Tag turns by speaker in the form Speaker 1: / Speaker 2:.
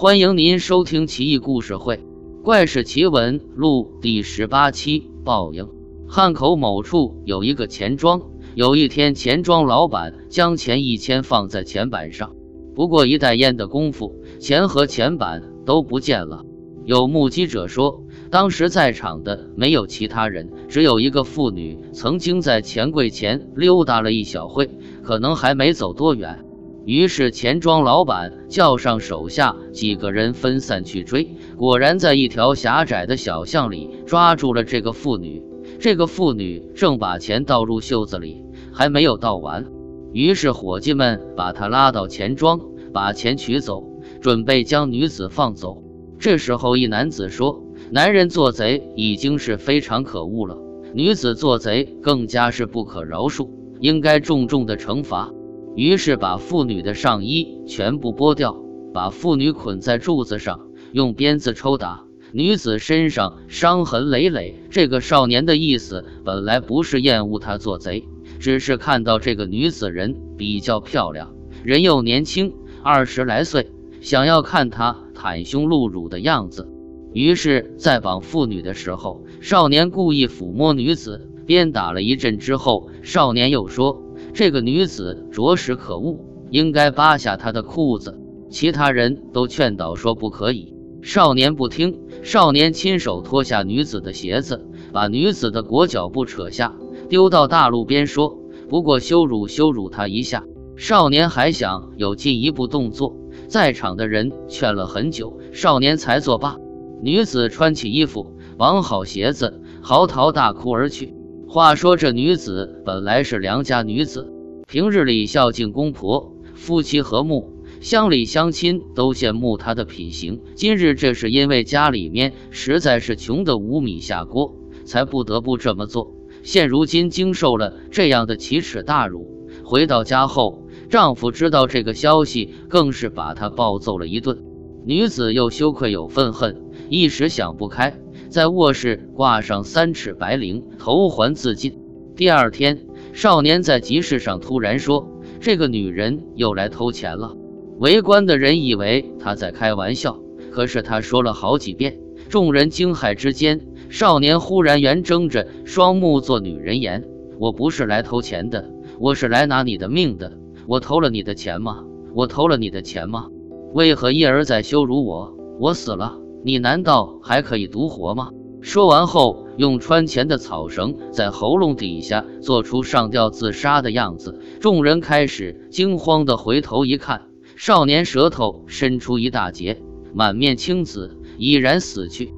Speaker 1: 欢迎您收听《奇异故事会·怪事奇闻录》第十八期。报应。汉口某处有一个钱庄，有一天，钱庄老板将钱一千放在钱板上，不过一袋烟的功夫，钱和钱板都不见了。有目击者说，当时在场的没有其他人，只有一个妇女曾经在钱柜前溜达了一小会，可能还没走多远。于是钱庄老板叫上手下几个人分散去追，果然在一条狭窄的小巷里抓住了这个妇女。这个妇女正把钱倒入袖子里，还没有倒完。于是伙计们把她拉到钱庄，把钱取走，准备将女子放走。这时候一男子说：“男人做贼已经是非常可恶了，女子做贼更加是不可饶恕，应该重重的惩罚。”于是把妇女的上衣全部剥掉，把妇女捆在柱子上，用鞭子抽打。女子身上伤痕累累。这个少年的意思本来不是厌恶他做贼，只是看到这个女子人比较漂亮，人又年轻，二十来岁，想要看她袒胸露乳的样子。于是，在绑妇女的时候，少年故意抚摸女子，鞭打了一阵之后，少年又说。这个女子着实可恶，应该扒下她的裤子。其他人都劝导说不可以，少年不听。少年亲手脱下女子的鞋子，把女子的裹脚布扯下，丢到大路边，说：“不过羞辱羞辱她一下。”少年还想有进一步动作，在场的人劝了很久，少年才作罢。女子穿起衣服，绑好鞋子，嚎啕大哭而去。话说这女子本来是良家女子，平日里孝敬公婆，夫妻和睦，乡里乡亲都羡慕她的品行。今日这是因为家里面实在是穷得无米下锅，才不得不这么做。现如今经受了这样的奇耻大辱，回到家后，丈夫知道这个消息，更是把她暴揍了一顿。女子又羞愧又愤恨，一时想不开。在卧室挂上三尺白绫，投环自尽。第二天，少年在集市上突然说：“这个女人又来偷钱了。”围观的人以为他在开玩笑，可是他说了好几遍。众人惊骇之间，少年忽然圆睁着双目做女人言：“我不是来偷钱的，我是来拿你的命的。我偷了你的钱吗？我偷了你的钱吗？为何一而再羞辱我？我死了。”你难道还可以独活吗？说完后，用穿前的草绳在喉咙底下做出上吊自杀的样子。众人开始惊慌地回头一看，少年舌头伸出一大截，满面青紫，已然死去。